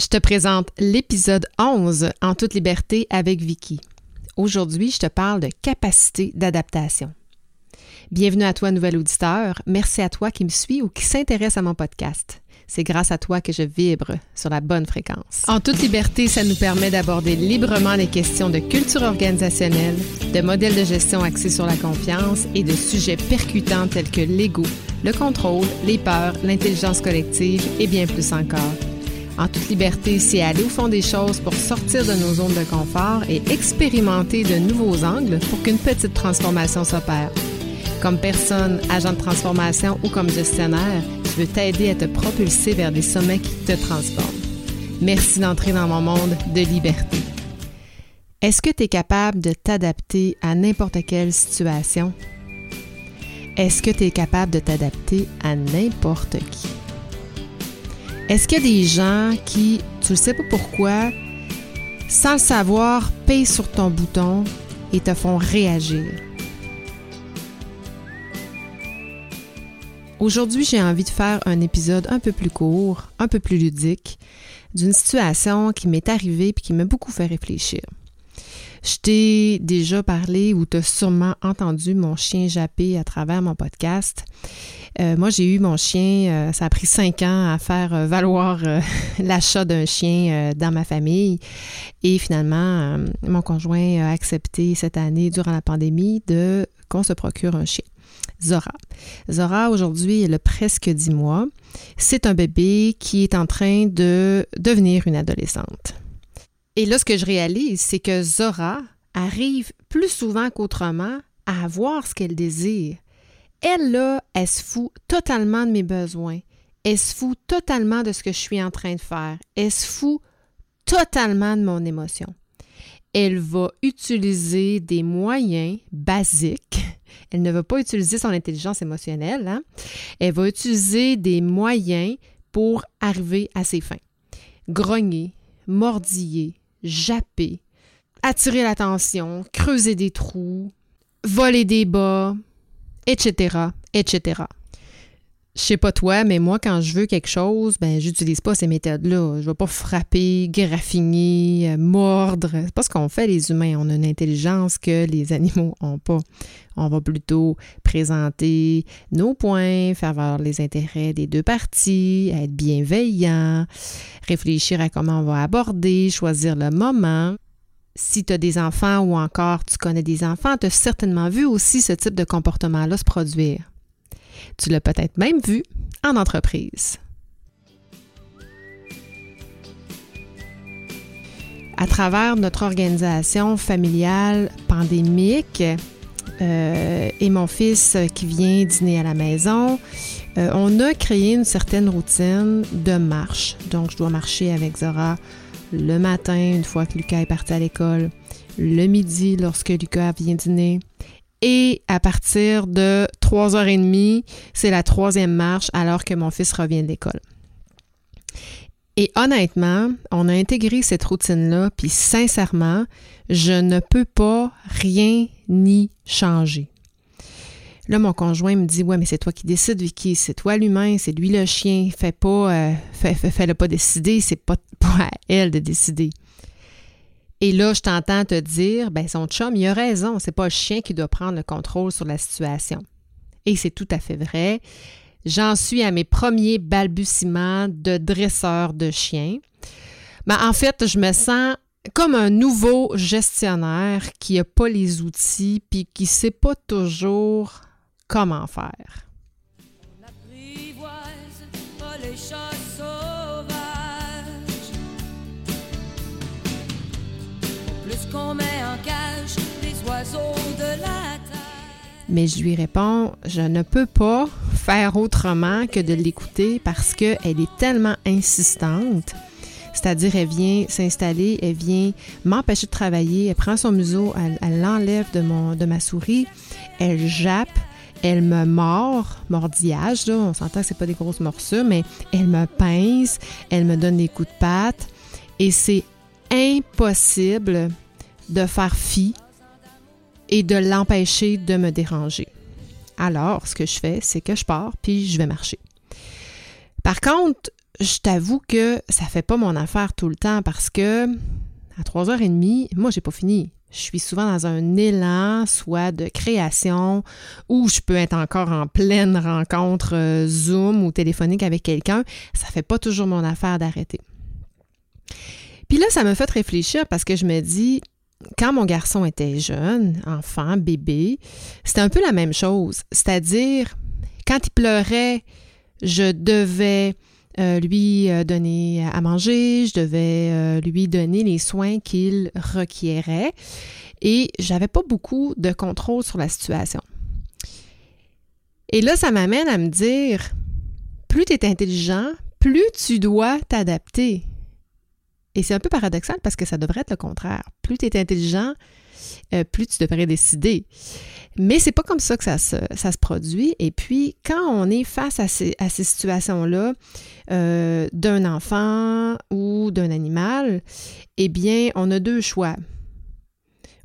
Je te présente l'épisode 11 en toute liberté avec Vicky. Aujourd'hui, je te parle de capacité d'adaptation. Bienvenue à toi, nouvel auditeur. Merci à toi qui me suis ou qui s'intéresse à mon podcast. C'est grâce à toi que je vibre sur la bonne fréquence. En toute liberté, ça nous permet d'aborder librement les questions de culture organisationnelle, de modèles de gestion axés sur la confiance et de sujets percutants tels que l'ego, le contrôle, les peurs, l'intelligence collective et bien plus encore. En toute liberté, c'est aller au fond des choses pour sortir de nos zones de confort et expérimenter de nouveaux angles pour qu'une petite transformation s'opère. Comme personne, agent de transformation ou comme gestionnaire, je veux t'aider à te propulser vers des sommets qui te transforment. Merci d'entrer dans mon monde de liberté. Est-ce que tu es capable de t'adapter à n'importe quelle situation? Est-ce que tu es capable de t'adapter à n'importe qui? Est-ce qu'il y a des gens qui, tu ne sais pas pourquoi, sans le savoir, payent sur ton bouton et te font réagir? Aujourd'hui, j'ai envie de faire un épisode un peu plus court, un peu plus ludique, d'une situation qui m'est arrivée et qui m'a beaucoup fait réfléchir. Je t'ai déjà parlé ou t'as sûrement entendu mon chien japper à travers mon podcast. Euh, moi, j'ai eu mon chien, euh, ça a pris cinq ans à faire euh, valoir l'achat d'un chien dans ma famille. Et finalement, mon conjoint a accepté cette année, durant la pandémie, de qu'on se procure un chien. Zora. Zora, aujourd'hui, elle a presque 10 mois. C'est un bébé qui est en train de devenir une adolescente. Et là, ce que je réalise, c'est que Zora arrive plus souvent qu'autrement à avoir ce qu'elle désire. Elle, là, elle se fout totalement de mes besoins. Elle se fout totalement de ce que je suis en train de faire. Elle se fout totalement de mon émotion. Elle va utiliser des moyens basiques. Elle ne va pas utiliser son intelligence émotionnelle. Hein. Elle va utiliser des moyens pour arriver à ses fins. Grogner, mordiller, japper, attirer l'attention, creuser des trous, voler des bas, etc., etc. Je sais pas toi, mais moi, quand je veux quelque chose, ben, j'utilise pas ces méthodes-là. Je vais pas frapper, graffiner, euh, mordre. C'est pas ce qu'on fait, les humains. On a une intelligence que les animaux ont pas. On va plutôt présenter nos points, faire voir les intérêts des deux parties, être bienveillant, réfléchir à comment on va aborder, choisir le moment. Si tu as des enfants ou encore tu connais des enfants, tu as certainement vu aussi ce type de comportement-là se produire. Tu l'as peut-être même vu en entreprise. À travers notre organisation familiale pandémique euh, et mon fils qui vient dîner à la maison, euh, on a créé une certaine routine de marche. Donc, je dois marcher avec Zora le matin, une fois que Lucas est parti à l'école, le midi, lorsque Lucas vient dîner, et à partir de 3h30, c'est la troisième marche alors que mon fils revient de l'école. Et honnêtement, on a intégré cette routine-là, puis sincèrement, je ne peux pas rien ni changer. Là, mon conjoint me dit Ouais, mais c'est toi qui décides, Vicky, c'est toi l'humain, c'est lui le chien, fais pas, euh, fais, le pas décider, c'est pas à elle de décider. Et là, je t'entends te dire, ben son chum, il a raison, c'est pas le chien qui doit prendre le contrôle sur la situation. Et c'est tout à fait vrai. J'en suis à mes premiers balbutiements de dresseur de chiens. Mais en fait, je me sens comme un nouveau gestionnaire qui n'a pas les outils puis qui ne sait pas toujours comment faire. Mais je lui réponds, je ne peux pas faire autrement que de l'écouter parce qu'elle est tellement insistante. C'est-à-dire, elle vient s'installer, elle vient m'empêcher de travailler, elle prend son museau, elle l'enlève de, de ma souris, elle jappe, elle me mord, mordillage, on s'entend que c'est pas des grosses morsures, mais elle me pince, elle me donne des coups de patte, et c'est impossible de faire fi et de l'empêcher de me déranger. Alors, ce que je fais, c'est que je pars puis je vais marcher. Par contre, je t'avoue que ça fait pas mon affaire tout le temps parce que à 3h30, moi, j'ai pas fini. Je suis souvent dans un élan, soit de création, ou je peux être encore en pleine rencontre euh, Zoom ou téléphonique avec quelqu'un. Ça fait pas toujours mon affaire d'arrêter. Puis là, ça me fait réfléchir parce que je me dis, quand mon garçon était jeune, enfant, bébé, c'était un peu la même chose. C'est-à-dire, quand il pleurait, je devais euh, lui euh, donner à manger, je devais euh, lui donner les soins qu'il requérait et j'avais pas beaucoup de contrôle sur la situation. Et là, ça m'amène à me dire, plus tu es intelligent, plus tu dois t'adapter. Et c'est un peu paradoxal parce que ça devrait être le contraire. Plus tu es intelligent, plus tu devrais décider. Mais c'est pas comme ça que ça se, produit. Et puis, quand on est face à ces, à ces situations-là euh, d'un enfant ou d'un animal, eh bien, on a deux choix.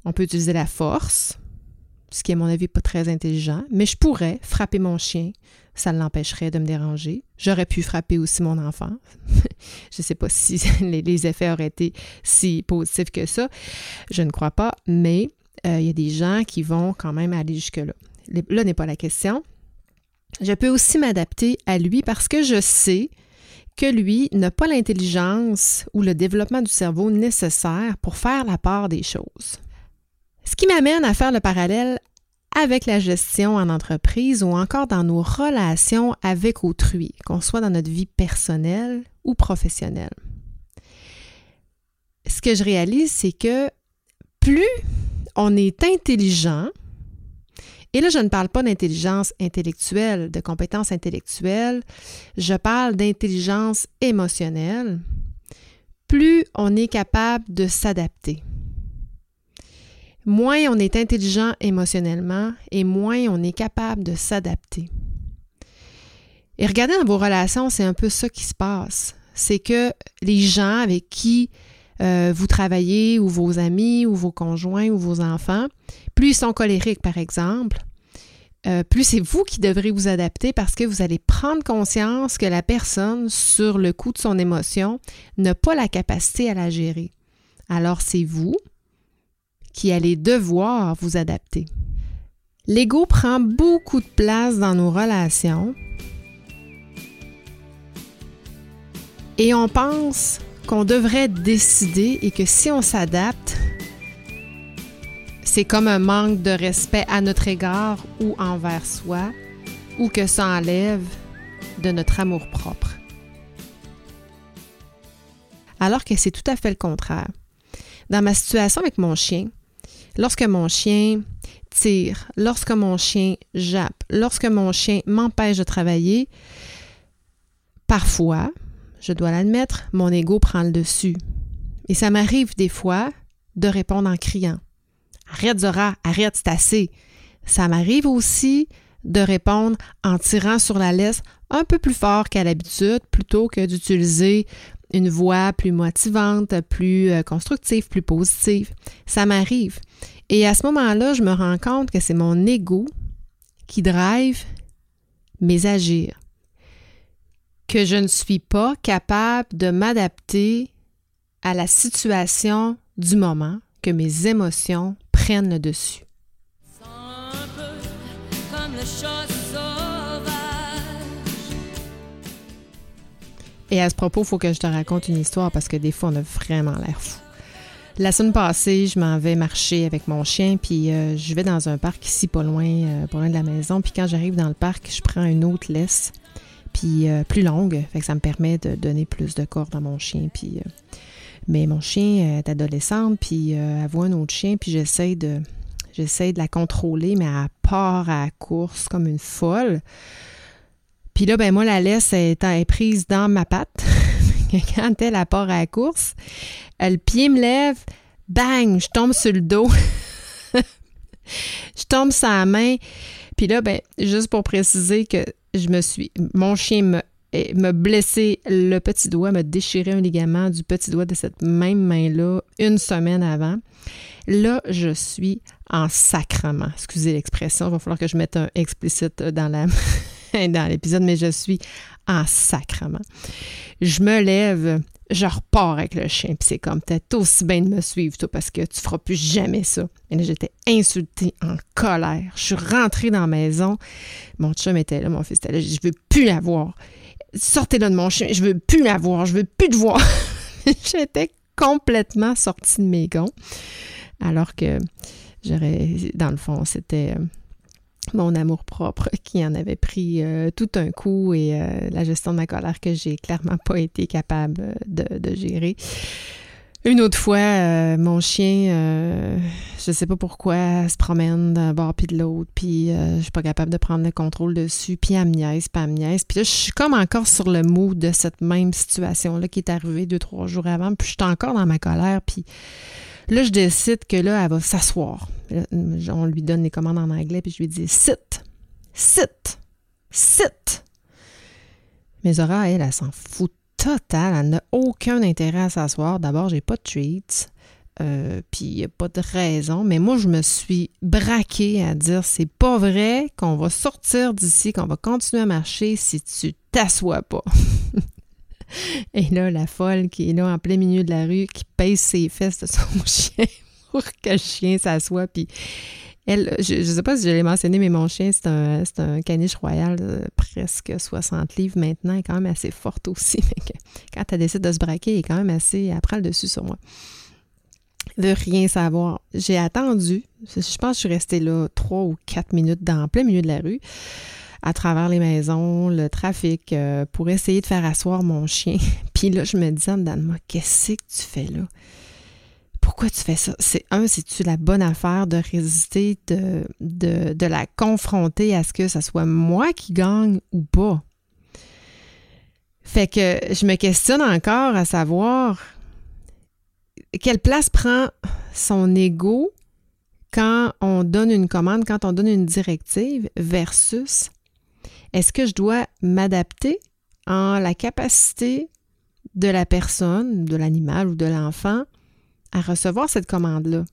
On peut utiliser la force, ce qui, à mon avis, pas très intelligent, mais je pourrais frapper mon chien. Ça l'empêcherait de me déranger. J'aurais pu frapper aussi mon enfant. je ne sais pas si les effets auraient été si positifs que ça. Je ne crois pas, mais euh, il y a des gens qui vont quand même aller jusque-là. Là n'est pas la question. Je peux aussi m'adapter à lui parce que je sais que lui n'a pas l'intelligence ou le développement du cerveau nécessaire pour faire la part des choses. Ce qui m'amène à faire le parallèle avec la gestion en entreprise ou encore dans nos relations avec autrui, qu'on soit dans notre vie personnelle ou professionnelle. Ce que je réalise, c'est que plus on est intelligent, et là, je ne parle pas d'intelligence intellectuelle, de compétences intellectuelles, je parle d'intelligence émotionnelle. Plus on est capable de s'adapter, moins on est intelligent émotionnellement et moins on est capable de s'adapter. Et regardez dans vos relations, c'est un peu ça qui se passe. C'est que les gens avec qui euh, vous travaillez ou vos amis ou vos conjoints ou vos enfants, plus ils sont colériques, par exemple, euh, plus c'est vous qui devrez vous adapter parce que vous allez prendre conscience que la personne, sur le coup de son émotion, n'a pas la capacité à la gérer. Alors c'est vous qui allez devoir vous adapter. L'ego prend beaucoup de place dans nos relations et on pense qu'on devrait décider et que si on s'adapte, c'est comme un manque de respect à notre égard ou envers soi, ou que ça enlève de notre amour propre. Alors que c'est tout à fait le contraire. Dans ma situation avec mon chien, lorsque mon chien tire, lorsque mon chien jappe, lorsque mon chien m'empêche de travailler, parfois, je dois l'admettre, mon ego prend le dessus. Et ça m'arrive des fois de répondre en criant. Arrête Zora, arrête, c'est assez. Ça m'arrive aussi de répondre en tirant sur la laisse un peu plus fort qu'à l'habitude plutôt que d'utiliser une voix plus motivante, plus euh, constructive, plus positive. Ça m'arrive. Et à ce moment-là, je me rends compte que c'est mon ego qui drive mes agirs que je ne suis pas capable de m'adapter à la situation du moment, que mes émotions prennent le dessus. Et à ce propos, il faut que je te raconte une histoire parce que des fois, on a vraiment l'air fou. La semaine passée, je m'en vais marcher avec mon chien, puis euh, je vais dans un parc ici, pas loin, euh, pas loin de la maison. Puis quand j'arrive dans le parc, je prends une autre laisse puis euh, plus longue. Fait que ça me permet de donner plus de corps à mon chien. Puis, mais mon chien est adolescente, puis elle voit un autre chien, puis j'essaie de, j'essaie de la contrôler, mais elle part à la course comme une folle. Puis là, ben moi, la laisse est, prise dans ma patte. Quand elle, part à la course, le pied me lève, bang, je tombe sur le dos. je tombe sur la main. Puis là, ben, juste pour préciser que je me suis. Mon chien me m'a blessé le petit doigt, m'a déchiré un ligament du petit doigt de cette même main-là une semaine avant. Là, je suis en sacrement. Excusez l'expression, il va falloir que je mette un explicite dans la dans l'épisode, mais je suis en sacrement. Je me lève, je repars avec le chien, puis c'est comme, t'es aussi bien de me suivre, parce que tu feras plus jamais ça. Et j'étais insultée, en colère. Je suis rentrée dans la maison. Mon chum était là, mon fils était là. Je veux plus la voir. Sortez là de mon chien, je veux plus la voir, je veux plus te voir. j'étais complètement sortie de mes gonds. Alors que j'aurais, dans le fond, c'était euh, mon amour-propre qui en avait pris euh, tout un coup et euh, la gestion de ma colère que j'ai clairement pas été capable de, gérer. Une autre fois, mon chien, je sais pas pourquoi, se promène d'un bord puis de l'autre, puis je suis pas capable de prendre le contrôle dessus, puis elle me niaise, puis elle me niaise. Puis là, je suis comme encore sur le mot de cette même situation-là qui est arrivée deux, trois jours avant, puis je suis encore dans ma colère, puis Là, je décide que là, elle va s'asseoir. On lui donne les commandes en anglais, puis je lui dis sit, sit, sit. Mais Zora, elle, elle, s'en fout total. Elle n'a aucun intérêt à s'asseoir. D'abord, j'ai pas de treats. Euh, puis il n'y a pas de raison. Mais moi, je me suis braquée à dire c'est pas vrai qu'on va sortir d'ici, qu'on va continuer à marcher si tu t'assois pas. Et là, la folle qui est là en plein milieu de la rue, qui pèse ses fesses de son chien pour que le chien s'assoie. Puis elle, je ne sais pas si je l'ai mentionné, mais mon chien, c'est un, caniche royal presque 60 livres maintenant. Elle est quand même assez forte aussi. quand elle décide de se braquer, elle est quand même assez. Elle prend le dessus sur moi. De rien savoir. J'ai attendu. Je pense que je suis restée là trois ou quatre minutes dans plein milieu de la rue à travers les maisons, le trafic, euh, pour essayer de faire asseoir mon chien. Puis là, je me disais en qu'est-ce que tu fais là? Pourquoi tu fais ça? C'est un, c'est-tu la bonne affaire de résister, de, la confronter à ce que ce soit moi qui gagne ou pas? Fait que je me questionne encore à savoir quelle place prend son ego quand on donne une commande, quand on donne une directive versus est-ce que je dois m'adapter en la capacité de la personne, de l'animal ou de l'enfant à recevoir cette commande-là?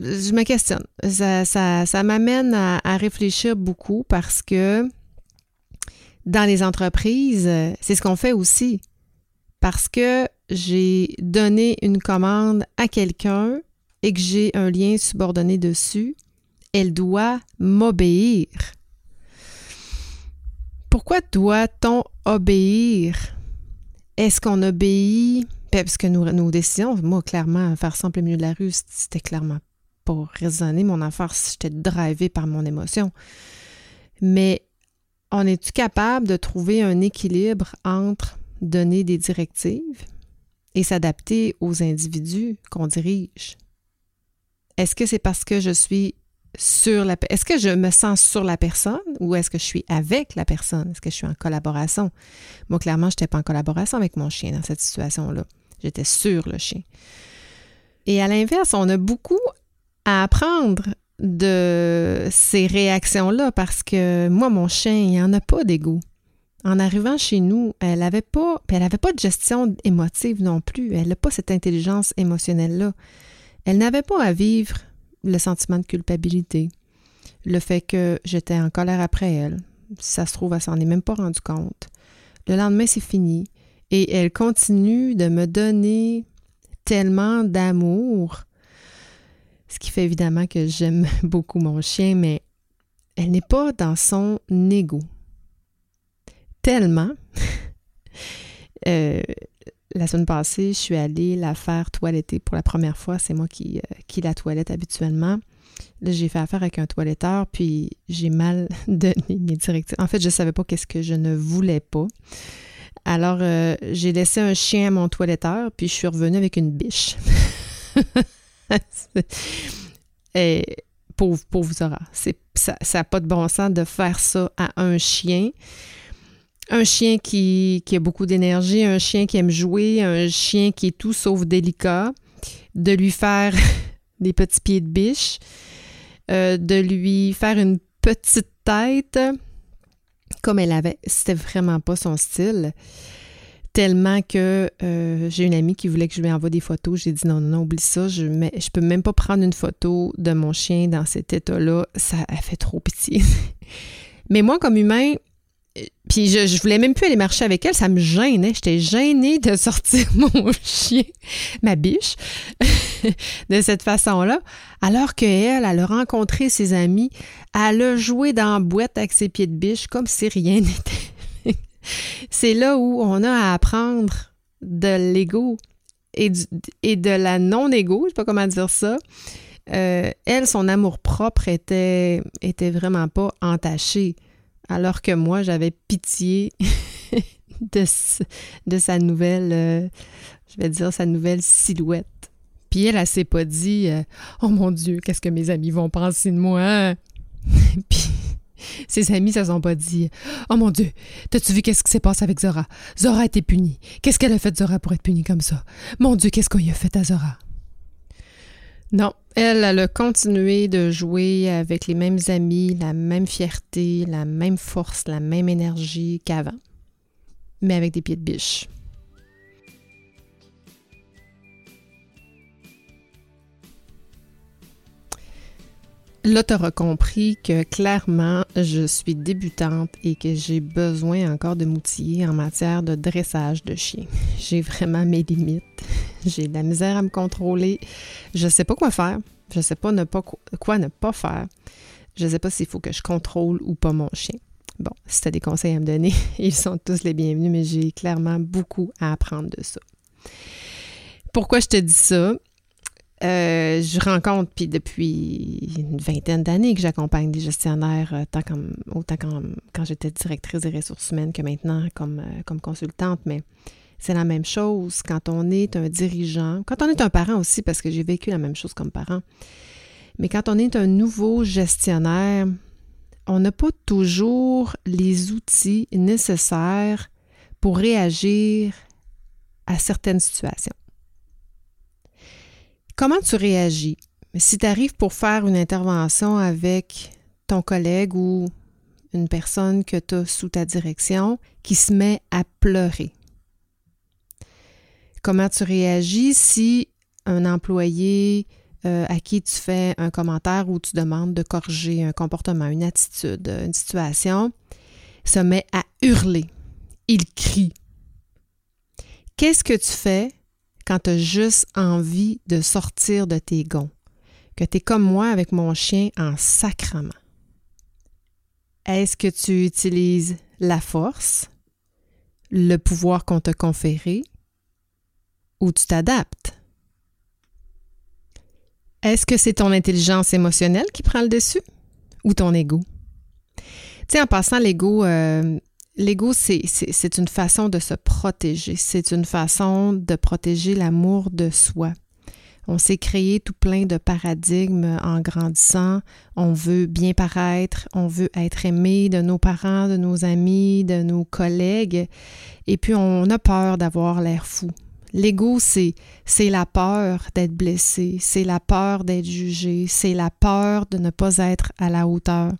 Je me questionne. Ça, m'amène à, réfléchir beaucoup parce que dans les entreprises, c'est ce qu'on fait aussi. Parce que j'ai donné une commande à quelqu'un et que j'ai un lien subordonné dessus, elle doit m'obéir. Pourquoi doit-on obéir? Est-ce qu'on obéit? Ben, parce que nos, décisions, moi, clairement, faire en plein milieu de la rue, c'était clairement pas raisonner mon affaire si j'étais drivée par mon émotion. Mais on est-tu capable de trouver un équilibre entre donner des directives et s'adapter aux individus qu'on dirige? Est-ce que c'est parce que je suis sur la est-ce que je me sens sur la personne ou est-ce que je suis avec la personne? Est-ce que je suis en collaboration? Moi, clairement, je n'étais pas en collaboration avec mon chien dans cette situation-là. J'étais sur le chien. Et à l'inverse, on a beaucoup à apprendre de ces réactions-là parce que moi, mon chien, il n'y en a pas d'ego. En arrivant chez nous, elle n'avait pas, elle n'avait pas de gestion émotive non plus. Elle n'a pas cette intelligence émotionnelle-là. Elle n'avait pas à vivre le sentiment de culpabilité, le fait que j'étais en colère après elle. ça se trouve, elle s'en est même pas rendu compte. Le lendemain, c'est fini. Et elle continue de me donner tellement d'amour, ce qui fait évidemment que j'aime beaucoup mon chien, mais elle n'est pas dans son ego. Tellement. euh, la semaine passée, je suis allée la faire toiletter pour la première fois. C'est moi qui, euh, la toilette habituellement. Là, j'ai fait affaire avec un toiletteur, puis j'ai mal donné mes directives. En fait, je ne savais pas qu'est-ce que je ne voulais pas. Alors, euh, j'ai laissé un chien à mon toiletteur, puis je suis revenue avec une biche. Et pauvre, pauvre Zora. Ça n'a pas de bon sens de faire ça à un chien un chien qui, a beaucoup d'énergie, un chien qui aime jouer, un chien qui est tout sauf délicat, de lui faire des petits pieds de biche, euh, de lui faire une petite tête comme elle avait. C'était vraiment pas son style. Tellement que euh, j'ai une amie qui voulait que je lui envoie des photos. J'ai dit non, non, non, oublie ça. Je ne peux même pas prendre une photo de mon chien dans cet état-là. Ça a fait trop pitié. Mais moi, comme humain, puis je, je voulais même plus aller marcher avec elle, ça me gênait. J'étais gênée de sortir mon chien, ma biche, de cette façon-là. Alors qu'elle, elle a rencontré ses amis, elle a joué dans la boîte avec ses pieds de biche comme si rien n'était. C'est là où on a à apprendre de l'ego et, et de la non-égo, je sais pas comment dire ça. Euh, elle, son amour propre était, était vraiment pas entaché alors que moi, j'avais pitié de, sa nouvelle, euh, je vais dire, sa nouvelle silhouette. Puis elle, elle s'est pas dit euh, Oh mon Dieu, qu'est-ce que mes amis vont penser de moi? Puis ses amis se sont pas dit Oh mon Dieu, t'as-tu vu qu'est-ce qui s'est passé avec Zora? Zora a été punie. Qu'est-ce qu'elle a fait Zora pour être punie comme ça? Mon Dieu, qu'est-ce qu'on y a fait à Zora? Non, elle, elle a continué de jouer avec les mêmes amis, la même fierté, la même force, la même énergie qu'avant, mais avec des pieds de biche. Là, tu auras compris que clairement, je suis débutante et que j'ai besoin encore de m'outiller en matière de dressage de chien. J'ai vraiment mes limites. J'ai de la misère à me contrôler. Je sais pas quoi faire. Je sais pas, quoi ne pas faire. Je sais pas s'il faut que je contrôle ou pas mon chien. Bon, si tu des conseils à me donner, ils sont tous les bienvenus, mais j'ai clairement beaucoup à apprendre de ça. Pourquoi je te dis ça? Euh, je rencontre, puis depuis une vingtaine d'années que j'accompagne des gestionnaires, euh, tant comme, autant quand, j'étais directrice des ressources humaines que maintenant comme, euh, comme consultante, mais c'est la même chose quand on est un dirigeant, quand on est un parent aussi, parce que j'ai vécu la même chose comme parent, mais quand on est un nouveau gestionnaire, on n'a pas toujours les outils nécessaires pour réagir à certaines situations. Comment tu réagis? Si tu arrives pour faire une intervention avec ton collègue ou une personne que tu as sous ta direction qui se met à pleurer. Comment tu réagis si un employé euh, à qui tu fais un commentaire ou tu demandes de corriger un comportement, une attitude, une situation, se met à hurler? Il crie. Qu'est-ce que tu fais quand tu as juste envie de sortir de tes gonds, que tu es comme moi avec mon chien en sacrement. Est-ce que tu utilises la force, le pouvoir qu'on t'a conféré, ou tu t'adaptes? Est-ce que c'est ton intelligence émotionnelle qui prend le dessus ou ton ego? Tu sais, en passant, l'ego, euh, L'ego, c'est une façon de se protéger. C'est une façon de protéger l'amour de soi. On s'est créé tout plein de paradigmes en grandissant. On veut bien paraître, on veut être aimé de nos parents, de nos amis, de nos collègues. Et puis on a peur d'avoir l'air fou. L'ego, c'est la peur d'être blessé, c'est la peur d'être jugé, c'est la peur de ne pas être à la hauteur.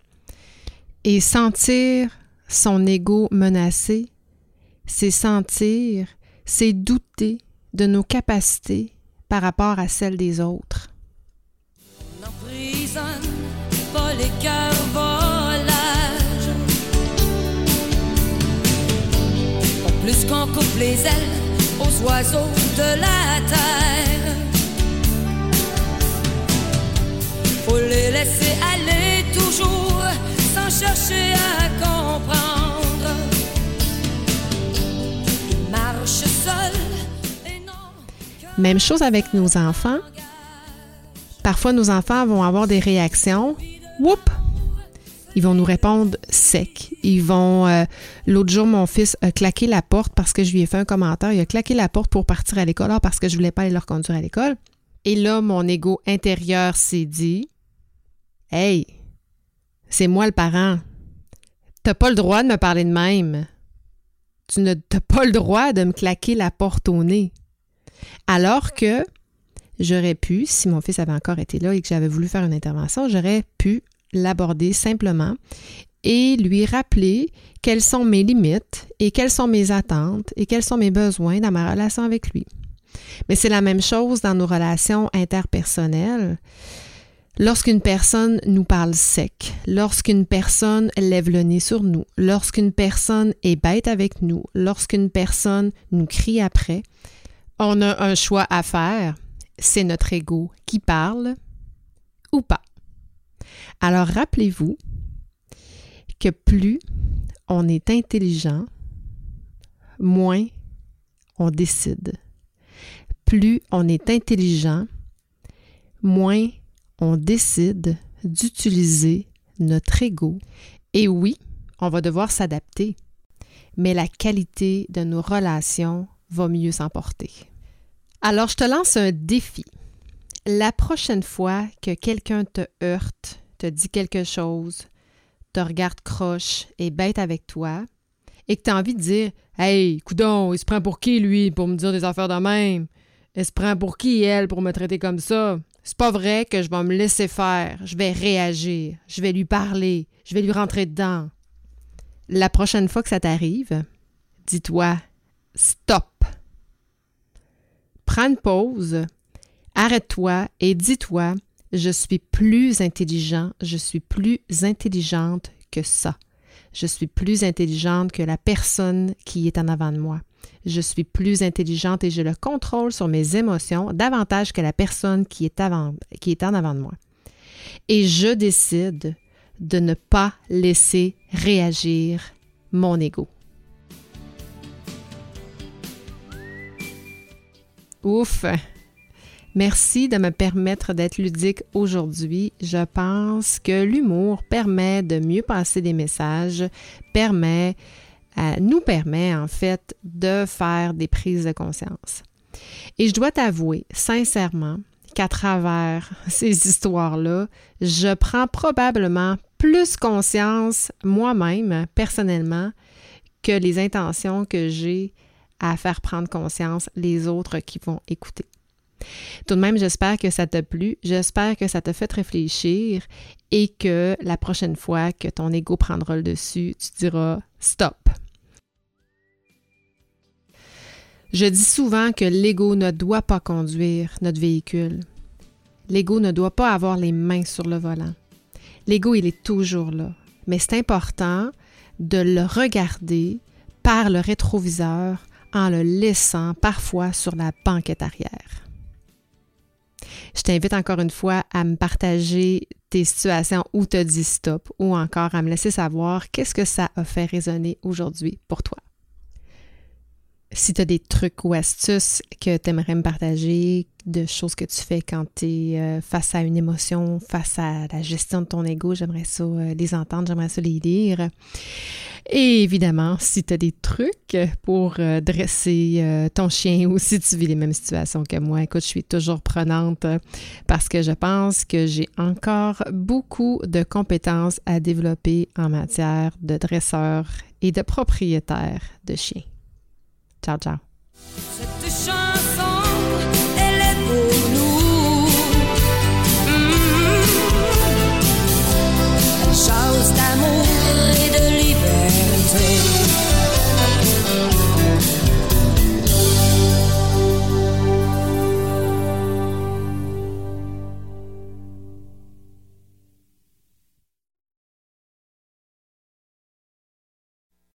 Et sentir son ego menacé, c'est sentir, c'est douter de nos capacités par rapport à celles des autres. On n'emprisonne pas les cœurs volages. Plus qu'on coupe les ailes aux oiseaux de la terre. Faut les laisser aller toujours Même chose avec nos enfants. Parfois, nos enfants vont avoir des réactions. Whoop! Ils vont nous répondre sec. Ils vont. Euh, l'autre jour, mon fils a claqué la porte parce que je lui ai fait un commentaire. Il a claqué la porte pour partir à l'école parce que je voulais pas aller leur conduire à l'école. Et là, mon ego intérieur s'est dit Hey, c'est moi le parent. T'as pas le droit de me parler de même. Tu n'as pas le droit de me claquer la porte au nez. Alors que j'aurais pu, si mon fils avait encore été là et que j'avais voulu faire une intervention, j'aurais pu l'aborder simplement et lui rappeler quelles sont mes limites et quelles sont mes attentes et quels sont mes besoins dans ma relation avec lui. Mais c'est la même chose dans nos relations interpersonnelles. Lorsqu'une personne nous parle sec, lorsqu'une personne lève le nez sur nous, lorsqu'une personne est bête avec nous, lorsqu'une personne nous crie après, on a un choix à faire. C'est notre ego qui parle ou pas. Alors rappelez-vous que plus on est intelligent, moins on décide. Plus on est intelligent, moins on décide d'utiliser notre ego. Et oui, on va devoir s'adapter, mais la qualité de nos relations va mieux s'emporter. Alors, je te lance un défi. La prochaine fois que quelqu'un te heurte, te dit quelque chose, te regarde croche et bête avec toi, et que tu as envie de dire Hey, coudon, il se prend pour qui, lui, pour me dire des affaires de même? Elle se prend pour qui, elle, pour me traiter comme ça? C'est pas vrai que je vais me laisser faire. Je vais réagir. Je vais lui parler. Je vais lui rentrer dedans. La prochaine fois que ça t'arrive, dis-toi stop. Prends une pause, arrête-toi et dis-toi je suis plus intelligent, je suis plus intelligente que ça. Je suis plus intelligente que la personne qui est en avant de moi je suis plus intelligente et je le contrôle sur mes émotions davantage que la personne qui est, avant, qui est en avant de moi. Et je décide de ne pas laisser réagir mon ego. Ouf! Merci de me permettre d'être ludique aujourd'hui. Je pense que l'humour permet de mieux passer des messages, permet nous permet en fait de faire des prises de conscience. Et je dois t'avouer sincèrement qu'à travers ces histoires-là, je prends probablement plus conscience moi-même, personnellement, que les intentions que j'ai à faire prendre conscience les autres qui vont écouter. Tout de même, j'espère que ça t'a plu, j'espère que ça t'a fait réfléchir et que la prochaine fois que ton ego prendra le dessus, tu diras stop. Je dis souvent que l'ego ne doit pas conduire notre véhicule. L'ego ne doit pas avoir les mains sur le volant. L'ego, il est toujours là. Mais c'est important de le regarder par le rétroviseur en le laissant parfois sur la banquette arrière. Je t'invite encore une fois à me partager tes situations où tu as dit stop ou encore à me laisser savoir qu'est-ce que ça a fait résonner aujourd'hui pour toi. Si tu as des trucs ou astuces que tu aimerais me partager, de choses que tu fais quand tu es euh, face à une émotion, face à la gestion de ton ego, j'aimerais ça euh, les entendre, j'aimerais ça les lire. Et évidemment, si tu as des trucs pour euh, dresser ton chien ou si tu vis les mêmes situations que moi, écoute, je suis toujours prenante parce que je pense que j'ai encore beaucoup de compétences à développer en matière de dresseur et de propriétaire de chiens. 早早。